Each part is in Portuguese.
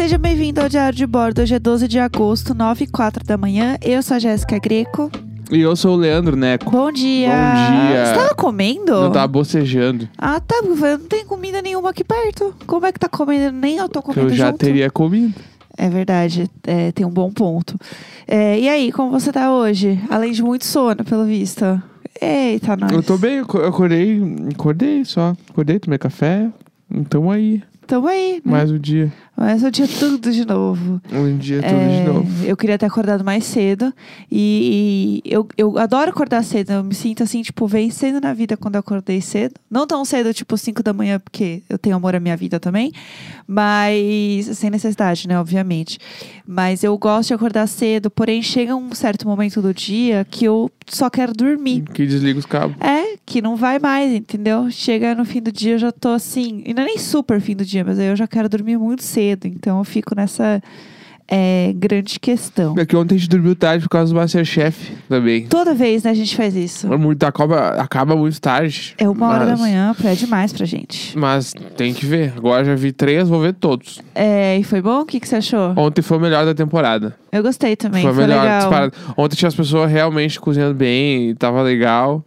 seja bem-vindo ao Diário de Bordo. Hoje é 12 de agosto, 9 e 4 da manhã. Eu sou a Jéssica Greco. E eu sou o Leandro Neco. Bom dia. Bom dia. Você tava comendo? Não tava bocejando. Ah, tá. Não tem comida nenhuma aqui perto. Como é que tá comendo? Nem eu tô comendo eu já junto. teria comido. É verdade. É, tem um bom ponto. É, e aí, como você tá hoje? Além de muito sono, pelo visto. Eita, nós. Eu tô bem, eu eu acordei, acordei só. Acordei, tomei café. Então aí, Tamo aí. né? mais um dia. Mas o dia tudo de novo. Um dia tudo É, de novo. Eu queria ter acordado mais cedo. E, e eu, eu adoro acordar cedo. Eu me sinto assim, tipo, vencendo na vida quando eu acordei cedo. Não tão cedo, tipo, 5 da manhã, porque eu tenho amor à minha vida também. Mas sem necessidade, né? Obviamente. Mas eu gosto de acordar cedo. Porém, chega um certo momento do dia que eu só quero dormir. Que desliga os cabos. É, que não vai mais, entendeu? Chega no fim do dia, eu já tô assim. Ainda nem super fim do dia, mas aí eu já quero dormir muito cedo. Então eu fico nessa é, grande questão. É que ontem a gente dormiu tarde por causa do Masterchef também. Toda vez, né, a gente faz isso. É Muito, acaba, acaba muito tarde. É uma hora da mas- manhã, é demais pra gente. Mas tem que ver. Agora já vi três, vou ver todos. É, e foi bom? O que, que você achou? Ontem foi o melhor da temporada. Eu gostei também, foi foi, melhor legal. disparado. Ontem tinha as pessoas realmente cozinhando bem e tava legal.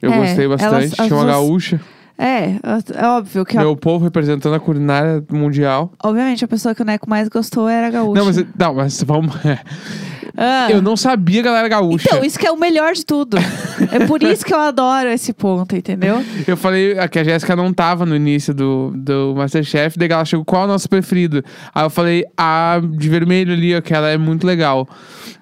Eu É, gostei bastante. elas- as tinha uma duas- gaúcha. É, é óbvio que, Meu povo representando a culinária mundial. obviamente, a pessoa que o Neco mais gostou era a gaúcha. Não, mas, não, mas vamos. Ah, Eu não sabia que ela era gaúcha. Então, isso que é o melhor de tudo. é por isso que eu adoro esse ponto, entendeu? Eu falei que a Jéssica não tava no início do, do Masterchef, daí ela chegou, qual é o nosso preferido? Aí eu falei, a de vermelho ali, ó, que ela é muito legal.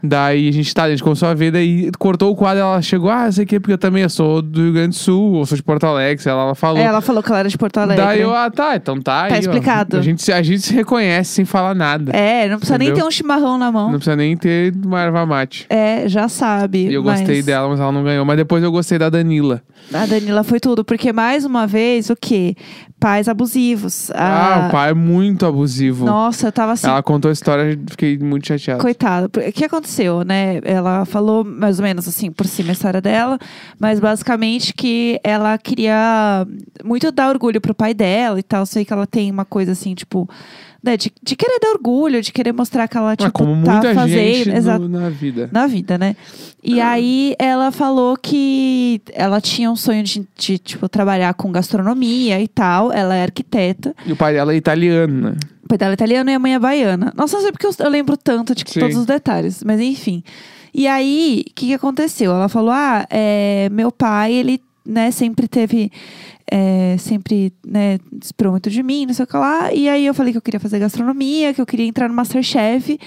Daí a gente tá, a gente começou a ver, daí cortou o quadro, ela chegou, ah, sei que, porque eu também eu sou do Rio Grande do Sul, eu sou de Porto Alegre, lá, ela falou. É, ela falou que ela era de Porto Alegre. Daí eu, ah, tá, então tá aí, ó. explicado. A gente, se- a gente se reconhece sem falar nada. É, não precisa nem Entendeu? ter um chimarrão na mão. Não precisa nem ter uma erva mate. É, já sabe. E eu mas gostei dela, mas ela não ganhou. Mas depois eu gostei da Danila. A Danila foi tudo, porque mais uma vez, o quê? Pais abusivos. Ah, Ah, o pai é muito abusivo. Nossa, eu tava assim, Ela contou a história fiquei muito chateado. Coitada. O que aconteceu, né? Ela falou mais ou menos assim por cima a história dela, mas basicamente que ela queria muito dar orgulho pro pai dela e tal. Sei que ela tem uma coisa assim, tipo, né, de, de querer dar orgulho, de querer mostrar que ela, Ah, tipo, como tá muita fazendo. gente Exato. no- na vida. Na vida, né? E aí ela falou que ela tinha um sonho de, de, tipo, trabalhar com gastronomia e tal. Ela é arquiteta. E o pai dela é italiano, né? O pai dela é italiano e a mãe é baiana. Nossa, não sei porque eu, eu lembro tanto de Sim. todos os detalhes, mas enfim. E aí, o que, que aconteceu? Ela falou: ah, é, meu pai, ele, né, sempre teve. é, sempre, né, esperou muito de mim, não sei o que lá. E aí eu falei que eu queria fazer gastronomia, que eu queria entrar no Masterchef.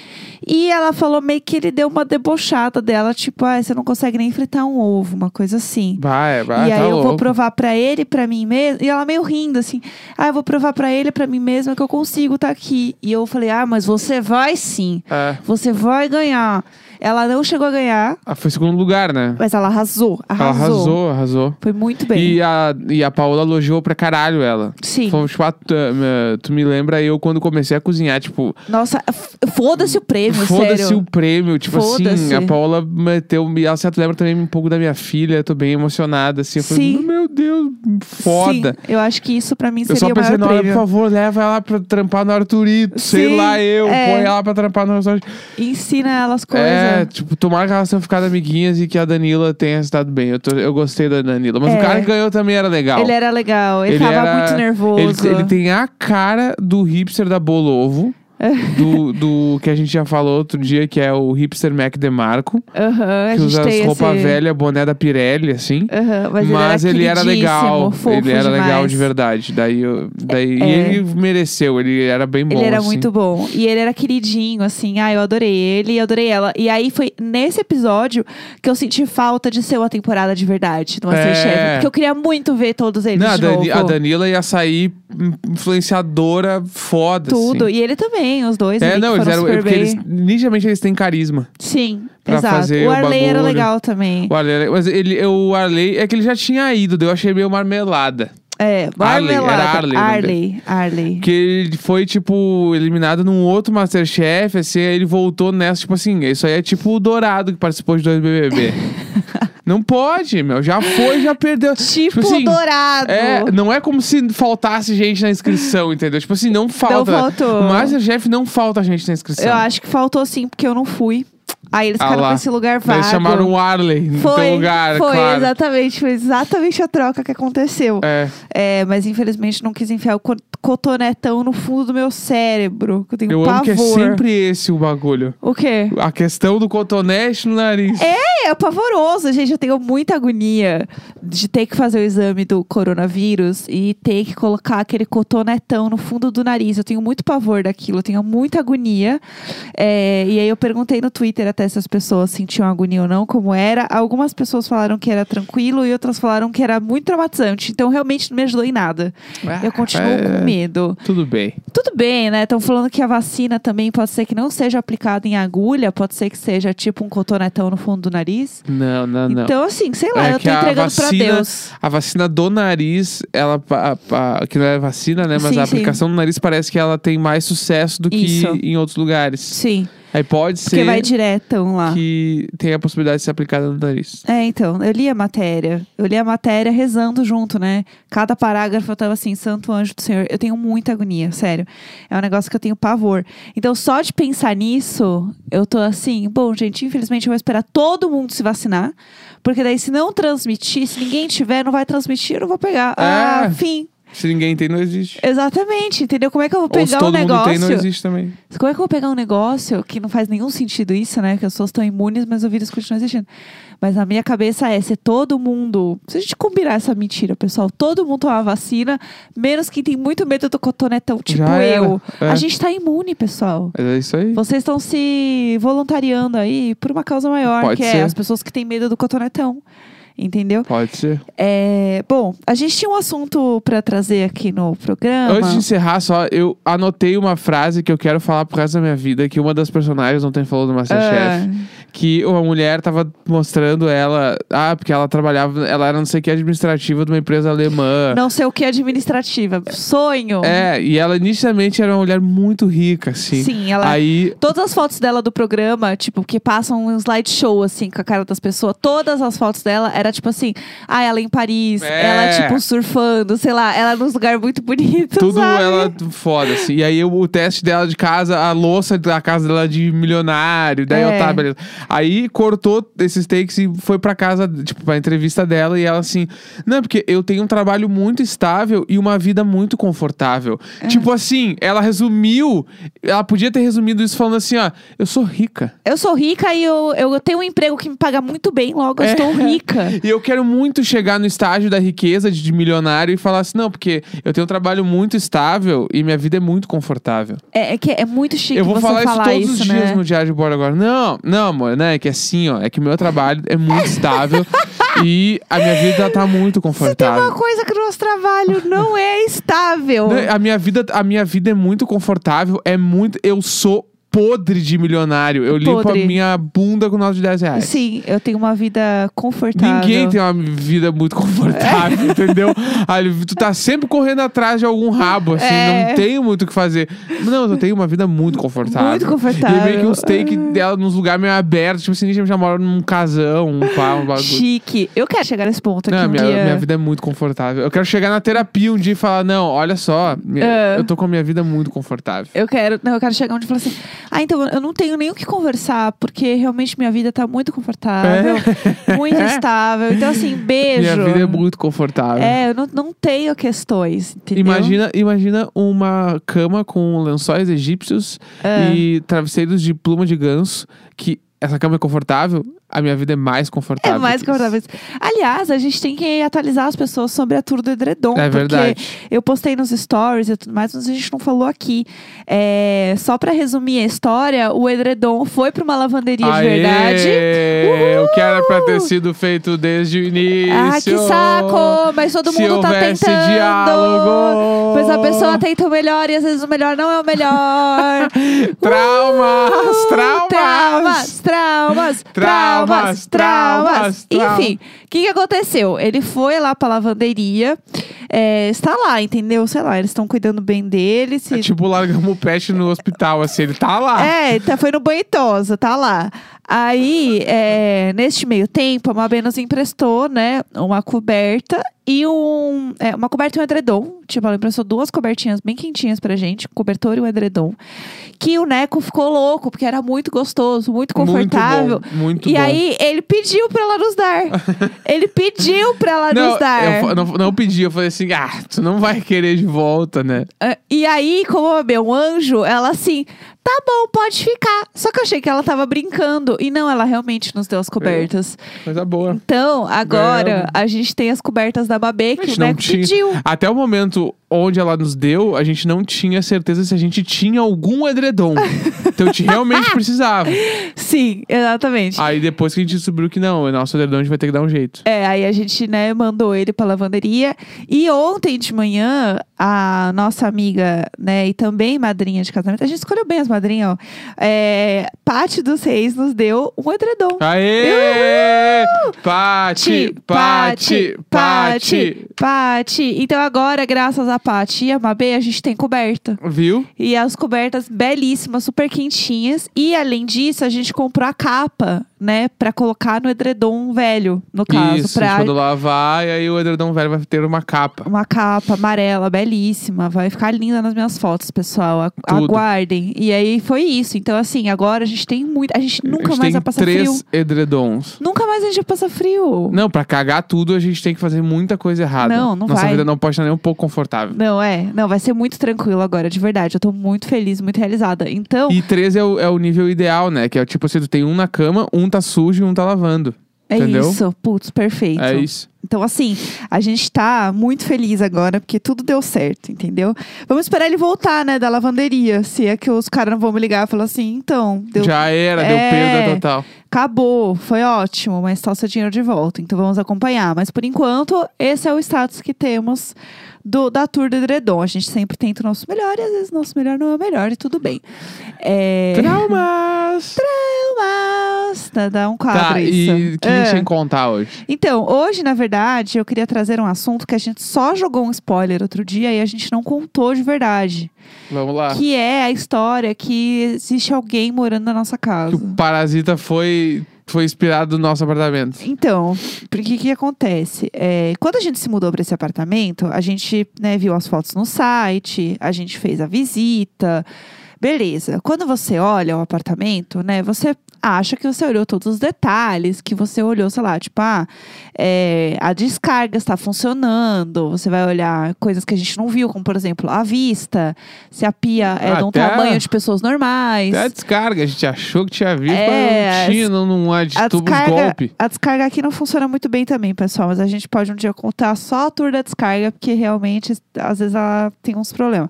E ela falou meio que ele deu uma debochada dela, tipo, ah, você não consegue nem fritar um ovo, uma coisa assim. Vai, vai, E aí tá eu louco. vou provar pra ele, pra mim mesmo. E ela meio rindo, assim. Ah, eu vou provar pra ele, pra mim mesma, que eu consigo tá aqui. E eu falei, ah, mas você vai sim. É. Você vai ganhar. Ela não chegou a ganhar, Ah, foi segundo lugar, né? mas ela arrasou. Ela Arrasou. arrasou, arrasou. Foi muito bem. E a, e a Paola elogiou pra caralho ela. Sim. Falou, tipo, ah, tu, eh, tu me lembra eu quando comecei a cozinhar, tipo, Nossa, f- foda-se o prêmio, foda-se sério. o prêmio. Tipo assim, Foda-se. a Paola meteu. E ela certo lembra também um pouco da minha filha, eu tô bem emocionada, assim. Eu falei, Sim. Deus, foda. Sim, eu acho que isso pra mim Eu seria só o pensei, maior por favor, leva ela pra trampar no Arthurito. Sei Sim, lá eu, é. põe ela pra trampar no restaurante. Ensina elas coisas. É, tipo, tomara que elas tenham ficado amiguinhas e que a Danila tenha se dado bem. Eu, tô- eu gostei da Danila. Mas É. o cara que ganhou também era legal. Ele era legal, ele, tava era- muito nervoso. Ele, ele tem a cara do hipster da Bolovo. Do, do que a gente já falou outro dia, que é o hipster Mac DeMarco. Aham, a Que gente usa as tem roupa esse... velha, boné da Pirelli, assim. Aham, mas, Mas, ele era, legal. fofo Ele era legal demais. de verdade. Daí, eu- daí É. e ele mereceu, ele era bem bom. Ele era assim. muito bom. E ele era queridinho, assim. Ah, eu adorei ele e adorei ela. E aí foi nesse episódio que eu senti falta de ser uma temporada de verdade no Masterchef. É. Porque eu queria muito ver todos eles Não, a, de Dani- novo. a Danila ia sair influenciadora foda. Tudo. assim. E ele também, os dois. É, ali, não, eles eram. super é porque bem. eles, nitidamente eles têm carisma. Sim, pra exato. fazer o o Arley era bagulho. legal também. O Arley, mas ele, o Arley é que ele já tinha ido, daí eu achei meio marmelada. É, Arley, era. Arley o Arley, Arley. Que ele foi, tipo, eliminado num outro Masterchef, assim, aí ele voltou nessa, tipo assim, isso aí é tipo o Dourado que participou de dois BBB. Não pode, meu. Já foi, já perdeu. Tipo, assim, dourado. É, não é como se faltasse gente na inscrição, entendeu? Tipo assim, não falta. faltou. Masterchef não falta gente na inscrição. Eu acho que faltou sim, porque eu não fui. Aí eles Ah ficaram lá. com esse lugar vago. chamaram o Arley no foi, teu lugar, foi claro. exatamente, foi exatamente a troca que aconteceu. É. É, mas infelizmente não quis enfiar o co- cotonetão no fundo do meu cérebro, que eu tenho Eu pavor. amo que é sempre esse o bagulho. O quê? A questão do cotonete no nariz. É, é pavoroso, gente. Eu tenho muita agonia de ter que fazer o exame do coronavírus e ter que colocar aquele cotonetão no fundo do nariz. Eu tenho muito pavor daquilo, eu tenho muita agonia. É, e aí eu perguntei no Twitter até se as pessoas sentiam agonia ou não, como era. Algumas pessoas falaram que era tranquilo e outras falaram que era muito traumatizante. Então realmente não me ajudou em nada. Eu continuo é, com medo. Tudo bem. Tudo bem, né? Estão falando que a vacina também pode ser que não seja aplicada em agulha, pode ser que seja tipo um cotonetão no fundo do nariz. Não, não, não. Então, assim, sei lá, É eu tô a entregando pra vacina- Deus. A vacina do nariz, ela pa- pa- que não é vacina, né? Mas Sim, a sim. aplicação no nariz parece que ela tem mais sucesso do que Isso. em outros lugares. Sim, Aí pode porque ser vai diretão lá. que tenha a possibilidade de ser aplicada no nariz. É, então, eu li a matéria. Eu li a matéria rezando junto, né? Cada parágrafo eu tava assim, Santo Anjo do Senhor. Eu tenho muita agonia, sério. É um negócio que eu tenho pavor. Então, só de pensar nisso, eu tô assim, bom, gente, infelizmente eu vou esperar todo mundo se vacinar. Porque daí, se não transmitir, se ninguém tiver, não vai transmitir, eu não vou pegar. Ah, É. fim. Se ninguém tem, não existe. Exatamente, entendeu? Como é que eu vou Ou se pegar um todo mundo negócio? tem, não existe também. Como é que eu vou pegar um negócio que não faz nenhum sentido isso, né? Que as pessoas estão imunes, mas o vírus continua existindo. Mas na minha cabeça é, se todo mundo... Se a gente combinar essa mentira, pessoal, todo mundo tomar vacina, menos quem tem muito medo do cotonetão, tipo Já era, eu. é. A gente tá imune, pessoal. Mas é isso aí. Vocês estão se voluntariando aí por uma causa maior, Pode que ser. é as pessoas que têm medo do cotonetão. Entendeu? Pode ser. É, bom, a gente tinha um assunto pra trazer aqui no programa. Antes de encerrar, só, eu anotei uma frase que eu quero falar pro resto da minha vida, que uma das personagens ontem falou do Masterchef. Ah. que uma mulher tava mostrando ela, ah, porque ela trabalhava, ela era não sei o que administrativa de uma empresa alemã. Não sei o que administrativa. Sonho. É, e ela inicialmente era uma mulher muito rica, assim. Sim, ela. Aí, Todas as fotos dela do programa, tipo, que passam um slideshow, assim, com a cara das pessoas, todas as fotos dela era tipo assim, ah, ela em Paris, É. ela, tipo, surfando, sei lá, ela nos lugares muito bonitos. tudo sabe? ela foda, assim. E aí o, teste dela de casa, a louça da casa dela de milionário, daí É. eu tá, beleza. Aí cortou esses takes e foi pra casa, tipo, pra entrevista dela e ela assim, não, porque eu tenho um trabalho muito estável e uma vida muito confortável. É. Tipo assim, ela resumiu, ela podia ter resumido isso falando assim, ó, eu sou rica. Eu sou rica e eu, eu tenho um emprego que me paga muito bem, logo eu É. estou rica. E eu quero muito chegar no estágio da riqueza de, de milionário e falar assim, não, porque eu tenho um trabalho muito estável e minha vida é muito confortável. É, é que é muito chique eu vou você falar isso todos os isso, dias né? no diário de bordo agora. Não, não, amor, né? É que assim, ó, é que o meu trabalho é muito estável e a minha vida tá muito Se tem confortável. uma coisa que o nosso trabalho não é estável. A minha vida, a minha vida é muito confortável, é muito, eu sou podre de milionário. Eu limpo Podre. a minha bunda com nota de 10 reais. Sim, eu tenho uma vida confortável. Ninguém tem uma vida muito confortável, entendeu? Aí, tu tá sempre correndo atrás de algum rabo, assim, É. não tenho muito o que fazer. Não, eu tenho uma vida muito confortável. Muito confortável. E meio que uns take dela nos lugares meio abertos, tipo assim, a gente já mora num casão, um pá, um bagulho. Chique. Eu quero chegar nesse ponto aqui Não, um minha, dia. minha vida é muito confortável. Eu quero chegar na terapia um dia e falar, não, olha só, É. eu tô com a minha vida muito confortável. Eu quero, não, eu quero chegar onde e falar assim: "Ah, então eu não tenho nem o que conversar, porque realmente minha vida tá muito confortável, muito estável". Então assim, beijo. Minha vida é muito confortável. É, eu não, não tenho questões, entendeu? Imagina, imagina uma cama com lençóis egípcios É. e travesseiros de pluma de ganso, que essa cama é confortável, a minha vida é mais confortável. É mais confortável. Aliás, a gente tem que atualizar as pessoas sobre a tour do edredom. É porque verdade. eu postei nos stories e tudo mais, mas a gente não falou aqui. É, só pra resumir a história, o edredom foi pra uma lavanderia de Aê! verdade. O que era pra ter sido feito desde o início. Ah, que saco! Mas todo Se mundo tá houvesse tentando. diálogo. Mas a pessoa tenta o melhor e às vezes o melhor não é o melhor. Traumas, traumas. traumas, traumas, Traumas, traumas, traumas. traumas, traumas. Enfim, o que, que aconteceu? Ele foi lá pra lavanderia é, está lá, entendeu? Sei lá, eles estão cuidando bem dele. Se... É tipo, largamos o pet no hospital, assim, ele tá lá. É, tá, foi no banhitosa, tá lá. Aí, é, neste meio tempo, a Mabê nos emprestou, né, uma coberta e um. é, uma coberta e um edredom. Tipo, ela emprestou duas cobertinhas bem quentinhas pra gente, cobertor e um edredom. Que o Neco ficou louco, porque era muito gostoso, muito confortável. Muito bom, muito e bom. aí, ele pediu pra ela nos dar. ele pediu pra ela não, nos dar. eu não, não pedi, eu falei assim, ah, tu não vai querer de volta, né? Ah, E aí, como é um anjo, ela assim, tá bom, pode ficar. Só que eu achei que ela tava brincando. E não, ela realmente nos deu as cobertas. Coisa boa. Então, agora, a gente tem as cobertas da Babê que o não Neco tinha. pediu. Até o momento onde ela nos deu, a gente não tinha certeza se a gente tinha algum edredom. então a gente realmente precisava. Sim, exatamente. Aí depois que a gente descobriu que não, o nosso edredom a gente vai ter que dar um jeito. É, aí a gente, né, mandou ele pra lavanderia. E ontem de manhã, a nossa amiga, né, e também madrinha de casamento, a gente escolheu bem as madrinhas, ó. É, Paty dos Reis nos deu um edredom. Aê! Pati, Pati, Pati. Pati. Então agora, graças a Pati e a Mabê, a gente tem coberta. Viu? E as cobertas belíssimas, super quentinhas. E além disso, a gente comprou a capa, né? Pra colocar no edredom velho, no caso. Isso, pra quando lavar, e aí o edredom velho vai ter uma capa. uma capa amarela, belíssima. Vai ficar linda nas minhas fotos, pessoal. Aguardem. E aí foi isso. Então, assim, agora a gente tem muito. A gente nunca a gente mais vai passar três frio. edredons. Nunca mais a gente vai passar frio. Não, pra cagar tudo, a gente tem que fazer muita coisa errada. Não, não Nossa vai. vida não pode estar nem um pouco confortável. Não, é. Não, vai ser muito tranquilo agora, de verdade. Eu tô muito feliz, muito realizada. Então, E três é o, é o nível ideal, né? Que é tipo assim, tu tem um na cama, um tá sujo e um tá lavando. É entendeu? isso. Putz, perfeito. É isso. Então, assim, a gente tá muito feliz agora, porque tudo deu certo, entendeu? Vamos esperar ele voltar, né, da lavanderia. Se é que os caras não vão me ligar e falar assim, então, deu Já era, deu É. perda total. Acabou, foi ótimo, mas tá o seu dinheiro de volta. Então vamos acompanhar. Mas por enquanto, esse é o status que temos do, da Tour do Edredom. A gente sempre tenta o nosso melhor e às vezes o nosso melhor não é o melhor e tudo bem. É... Traumas! Traumas! Tá, dá um quadro Tá, isso. e o que a É. gente tem que contar hoje? Então, hoje, na verdade, eu queria trazer um assunto que a gente só jogou um spoiler outro dia e a gente não contou de verdade. Vamos lá. Que é a história que existe alguém morando na nossa casa. Que o parasita foi, foi inspirado no nosso apartamento. Então, porque o que acontece? É, quando a gente se mudou para esse apartamento, a gente né, viu as fotos no site, a gente fez a visita. Beleza. Quando você olha o apartamento, né, você acha que você olhou todos os detalhes, que você olhou, sei lá, tipo, ah, é, a descarga está funcionando. Você vai olhar coisas que a gente não viu, como por exemplo, a vista, se a pia é de um tamanho de pessoas normais. Até a descarga, a gente achou que tinha visto, É, mas não tinha, não, não há de A tubo descarga, golpe. a descarga aqui não funciona muito bem também, pessoal. Mas a gente pode um dia contar só a tour da descarga, porque realmente, às vezes, ela tem uns problemas.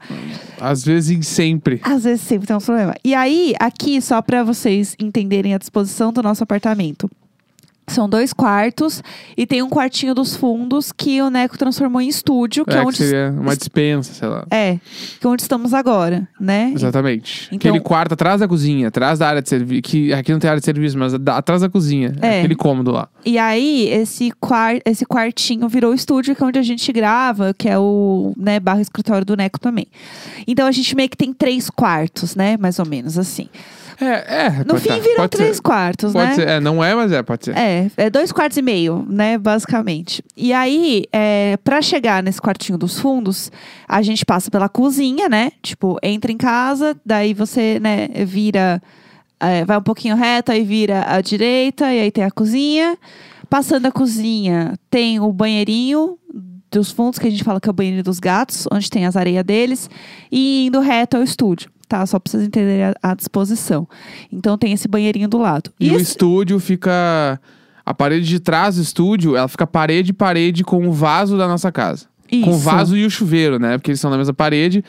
Às vezes sempre. Às vezes sempre tem uns problemas. E aí, aqui, só pra vocês entenderem a disposição do nosso apartamento. São dois quartos e tem um quartinho dos fundos que o Neco transformou em estúdio, que é, É, que onde. seria uma dispensa, sei lá. É, que é onde estamos agora, né? Exatamente. Então- Aquele quarto atrás da cozinha, atrás da área de serviço. Que aqui não tem área de serviço, mas da- atrás da cozinha. É. Aquele cômodo lá. E aí, esse, quar esse quartinho virou estúdio, que é onde a gente grava, que é o né, barra escritório do Neco também. Então a gente meio que tem três quartos, né? Mais ou menos assim. É, é. No fim, tá. viram três ser. quartos, Pode né? ser. É, não é, mas é, pode ser. É, é dois quartos e meio, né, basicamente. E aí, é, para chegar nesse quartinho dos fundos, a gente passa pela cozinha, né? Tipo, entra em casa, daí você, né, vira, é, vai um pouquinho reto, aí vira à direita, e aí tem a cozinha. Passando a cozinha, tem o banheirinho dos fundos, que a gente fala que é o banheiro dos gatos, onde tem as areias deles, e indo reto ao estúdio. Tá, só pra vocês entenderem a, a disposição. Então tem esse banheirinho do lado. E o esse- estúdio fica. A parede de trás do estúdio, ela fica parede parede com o vaso da nossa casa. Com o Isso. vaso e o chuveiro, né? Porque eles são na mesma parede.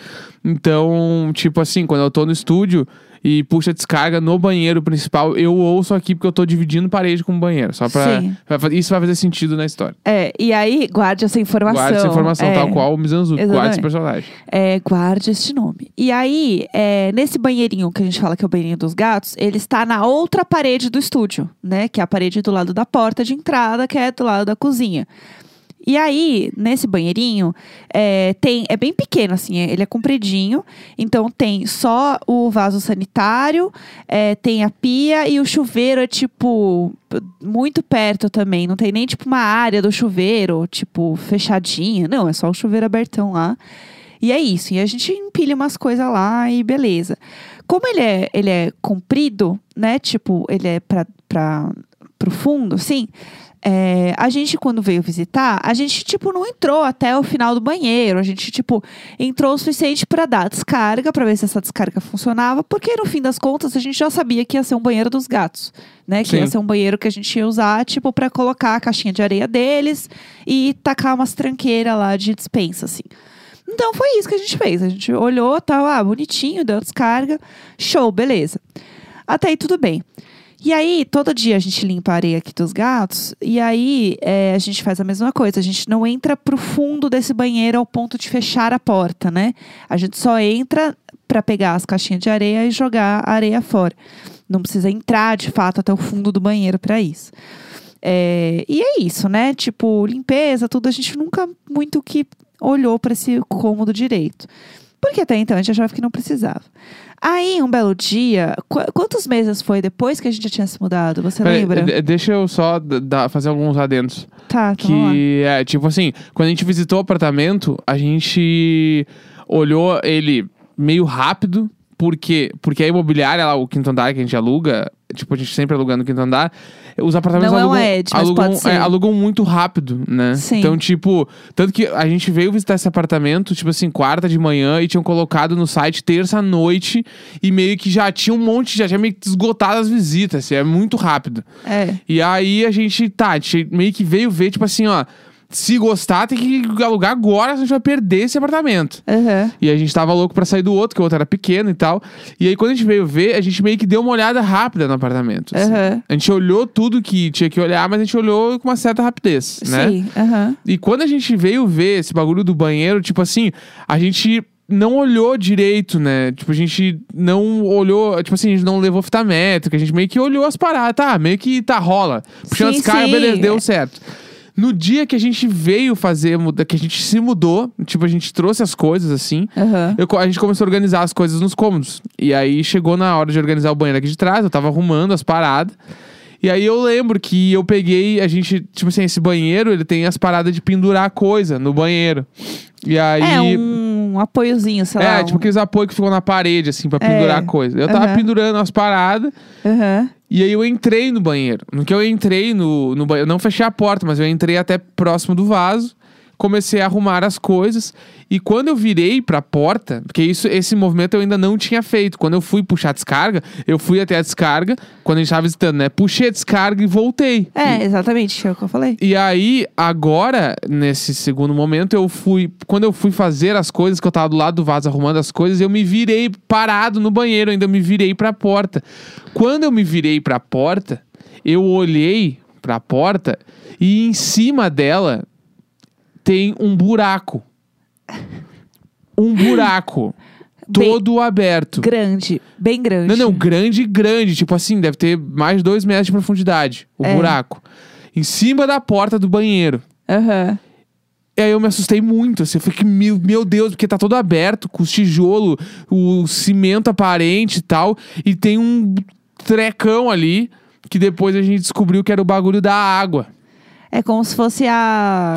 Então, tipo assim, quando eu tô no estúdio e puxa a descarga no banheiro principal, eu ouço aqui porque eu tô dividindo parede com o banheiro. Só pra. Sim. Isso vai fazer sentido na história. É, e aí, guarde essa informação. Guarde essa informação, é, tal qual o Mizanzuki. Guarde esse personagem. É, guarde este nome. E aí, é, nesse banheirinho que a gente fala que é o banheirinho dos gatos, ele está na outra parede do estúdio, né? Que é a parede do lado da porta de entrada, que é do lado da cozinha. E aí, nesse banheirinho, é, tem, é bem pequeno, assim, é- ele é compridinho. Então tem só o vaso sanitário, é, tem a pia e o chuveiro é tipo muito perto também. Não tem nem tipo uma área do chuveiro, tipo, fechadinha. Não, é só o chuveiro abertão lá. E é isso. E a gente empilha umas coisas lá e beleza. Como ele é, ele é comprido, né? Tipo, ele é pra, pra, pro fundo, assim. É, a gente, quando veio visitar, a gente, tipo, não entrou até o final do banheiro. A gente, tipo, entrou o suficiente pra dar descarga, pra ver se essa descarga funcionava. Porque, no fim das contas, a gente já sabia que ia ser um banheiro dos gatos. Né? Que Sim. ia ser um banheiro que a gente ia usar, tipo, pra colocar a caixinha de areia deles e tacar umas tranqueiras lá de dispensa, assim. Então foi isso que a gente fez. A gente olhou, tal, ah, bonitinho, deu descarga. Show, beleza. Até aí tudo bem. E aí, todo dia a gente limpa a areia aqui dos gatos. E aí, é, a gente faz a mesma coisa. A gente não entra pro fundo desse banheiro ao ponto de fechar a porta, né? A gente só entra pra pegar as caixinhas de areia e jogar a areia fora. Não precisa entrar, de fato, até o fundo do banheiro pra isso. É, e é isso, né? Tipo, limpeza, tudo. A gente nunca muito que olhou pra esse cômodo direito. Porque até então a gente achava que não precisava. Aí, um belo dia, qu- quantos meses foi depois que a gente já tinha se mudado? Você Peraí, lembra? de- deixa eu só fazer alguns adendos. Tá, então lá. Que é, tipo assim, quando a gente visitou o apartamento, a gente olhou ele meio rápido. Por quê? Porque a imobiliária lá, o quinto andar que a gente aluga, tipo, a gente sempre aluga no quinto andar, os apartamentos Não é um alugam, Ed, alugam, é, alugam muito rápido, né? Sim. Então, tipo, tanto que a gente veio visitar esse apartamento, tipo assim, quarta de manhã e tinham colocado no site terça à noite e meio que já tinha um monte, já tinha meio que esgotado as visitas, assim, é muito rápido. É. E aí a gente, tá, a gente meio que veio ver, tipo assim, ó. Se gostar, tem que alugar agora, senão a gente vai perder esse apartamento. Aham. E a gente tava louco pra sair do outro, que o outro era pequeno e tal. E aí, quando a gente veio ver, a gente meio que deu uma olhada rápida no apartamento. assim. Aham. A gente olhou tudo que tinha que olhar, mas a gente olhou com uma certa rapidez, né? Sim, aham. E quando a gente veio ver esse bagulho do banheiro, tipo assim, a gente não olhou direito, né? Tipo, a gente não olhou, tipo assim, a gente não levou fita métrica, a gente meio que olhou as paradas, tá? Meio que tá, rola. Puxando Sim, as caras, beleza, deu certo. No dia que a gente veio fazer, que a gente se mudou, tipo, a gente trouxe as coisas assim. Aham. eu a gente começou a organizar as coisas nos cômodos. E aí chegou na hora de organizar o banheiro aqui de trás, eu tava arrumando as paradas. E aí eu lembro que eu peguei, a gente, tipo assim, esse banheiro, ele tem as paradas de pendurar coisa no banheiro. E aí. É um apoiozinho, sei lá. É, tipo um- aqueles apoios que ficam na parede, assim, pra É. pendurar coisa. Eu tava Aham. pendurando as paradas, Aham. E aí eu entrei no banheiro. No que eu entrei no, no banheiro, não fechei a porta, mas eu entrei até próximo do vaso, comecei a arrumar as coisas. E quando eu virei pra porta, porque isso, esse movimento eu ainda não tinha feito. Quando eu fui puxar a descarga, eu fui até a descarga, quando a gente tava visitando, né? Puxei a descarga e voltei. É, exatamente, é o que eu falei. E aí, agora, nesse segundo momento, eu fui. Quando eu fui fazer as coisas, que eu tava do lado do vaso arrumando as coisas, eu me virei parado no banheiro, ainda me virei pra porta. Quando eu me virei pra porta, eu olhei pra porta e em cima dela tem um buraco. Um buraco. Bem- todo aberto. Grande, bem grande. Não, não, grande, grande. Tipo assim, deve ter mais de dois metros de profundidade. O É. buraco. Em cima da porta do banheiro. Aham. E aí eu me assustei muito, assim, eu falei que, meu, meu Deus, porque tá todo aberto, com os tijolos, o cimento aparente e tal, e tem um trecão ali, que depois a gente descobriu que era o bagulho da água. É como se fosse a.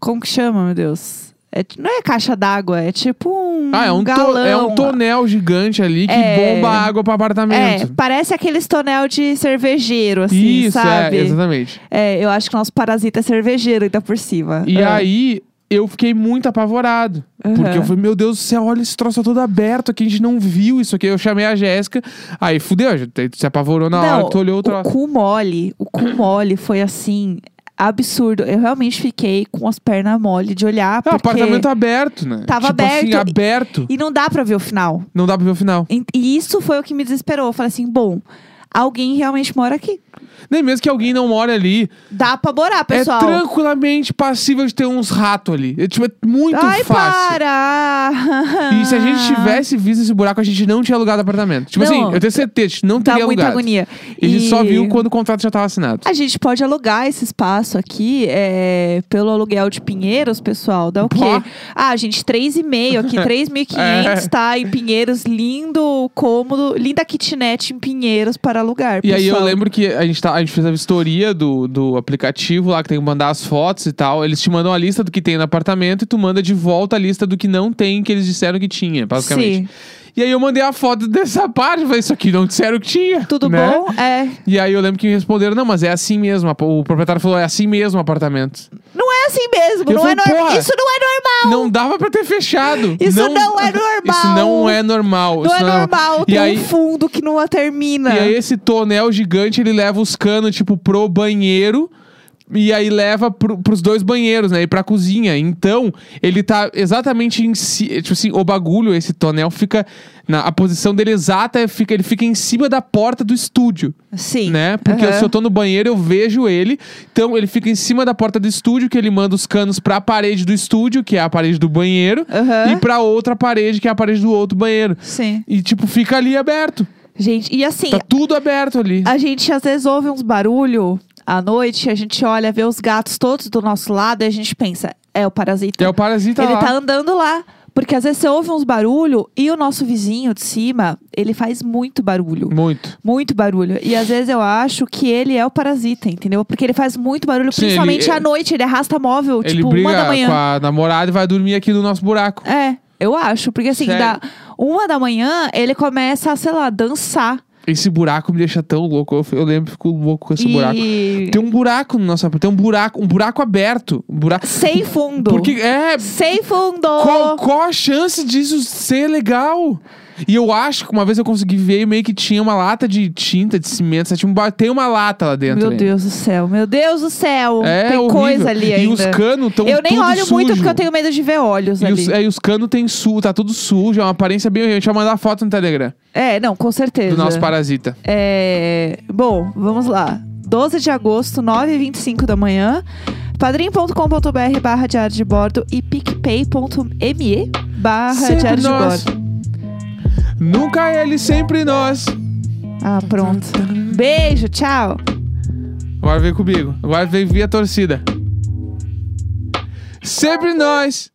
Como que chama, meu Deus? É, não é caixa d'água, é tipo um. Ah, é um, to- galão. é um tonel gigante ali que É. bomba água pro É, apartamento. parece aqueles tonel de cervejeiro, assim, Isso, sabe? é, exatamente. É, eu acho que o nosso parasita é cervejeiro ainda por cima. E É. aí, eu fiquei muito apavorado. Porque Aham. eu falei, meu Deus do céu, olha esse troço todo aberto aqui, a gente não viu isso aqui. Eu chamei a Jéssica, aí fudeu, a gente se apavorou na hora que tu olhou o o troço. cu mole, o cu mole foi assim, absurdo. Eu realmente fiquei com as pernas mole de olhar, É apartamento aberto, né? Tava tipo assim, aberto. aberto. E não dá pra ver o final. Não dá pra ver o final. E e isso foi o que me desesperou. Eu falei assim, bom, alguém realmente mora aqui. Nem mesmo que alguém não mora ali. Dá pra morar, pessoal. É tranquilamente passível de ter uns ratos ali. É, tipo, é muito Ai, fácil. para! E se a gente tivesse visto esse buraco, a gente não tinha alugado apartamento. Tipo Não. assim, eu tenho certeza, a gente não Dá teria muita alugado. agonia. A gente só E- viu quando o contrato já estava assinado. A gente pode alugar esse espaço aqui é, pelo aluguel de Pinheiros, pessoal. Dá o quê? Pô. Ah, gente, 3,5 aqui, 3.500, É. tá? Em Pinheiros, lindo, cômodo, linda kitnet em Pinheiros para alugar. E aí eu pessoal. lembro que a gente, tá, a gente fez a vistoria do, do aplicativo lá, que tem que mandar as fotos e tal. Eles te mandam a lista do que tem no apartamento e tu manda de volta a lista do que não tem, que eles disseram que tinha, basicamente. Sim. E aí eu mandei a foto dessa parte, falei, isso aqui não disseram que tinha. Tudo né? bom? É. E aí eu lembro que me responderam, não, mas é assim mesmo. O proprietário falou, é assim mesmo o apartamento. Não é assim mesmo. Não falei, é normal. porra, Isso não é normal. Não dava pra ter fechado. Isso não é normal. Isso não é normal. Não isso é normal. E Tem aí, um fundo que não termina. E aí esse tonel gigante, ele leva os canos, tipo, pro banheiro. E aí leva pro, pros dois banheiros, né? E pra cozinha. Então, ele tá exatamente em si. Tipo assim, o bagulho, esse tonel, fica. Na, a posição dele exata fica, ele fica em cima da porta do estúdio, Sim. né? Porque Aham. se eu tô no banheiro, eu vejo ele. Então, ele fica em cima da porta do estúdio, que ele manda os canos pra parede do estúdio, que é a parede do banheiro, Aham. e pra outra parede, que é a parede do outro banheiro. Sim. E, tipo, fica ali aberto. Gente, e assim, Tá tudo aberto ali. A gente às vezes ouve uns barulho à noite, a gente olha, vê os gatos todos do nosso lado e a gente pensa, é o parasita. É o parasita ele lá. tá andando lá. Porque às vezes você ouve uns barulho e o nosso vizinho de cima, ele faz muito barulho. Muito. Muito barulho. E às vezes eu acho que ele é o parasita, entendeu? Porque ele faz muito barulho, Sim, principalmente ele- à noite. Ele arrasta móvel, Ele tipo, briga uma da manhã. com a namorada e vai dormir aqui no nosso buraco. É, eu acho. Porque assim, Sério? da uma da manhã, ele começa a, sei lá, dançar. Esse buraco me deixa tão louco. Eu, eu lembro, fico louco com esse e... buraco. Tem um buraco no nosso. Tem um buraco, um buraco aberto. Um buraco. Sem fundo. Porque é. Sem fundo! Qual, qual a chance disso ser legal? E eu acho que uma vez eu consegui ver e meio que tinha uma lata de tinta, de cimento. sabe? Tinha um Tem uma lata lá dentro. Meu ainda. Deus do céu, meu Deus do céu. É Tem horrível. coisa ali E ainda. os canos estão eu nem olho muito sujo. porque eu tenho medo de ver olhos E ali. os, é, e os canos tem su, tá tudo sujo, é uma aparência bem. A gente vai mandar foto no Telegram É, não, com certeza. do nosso parasita. É... Bom, vamos lá. 12 de agosto, 9h25 da manhã. padrim.com.br barra diário de bordo e picpay.me barra diário de bordo. Nunca ele, sempre nós. Ah, pronto. Beijo, tchau. Agora vem comigo. Agora vem via torcida. Sempre nós.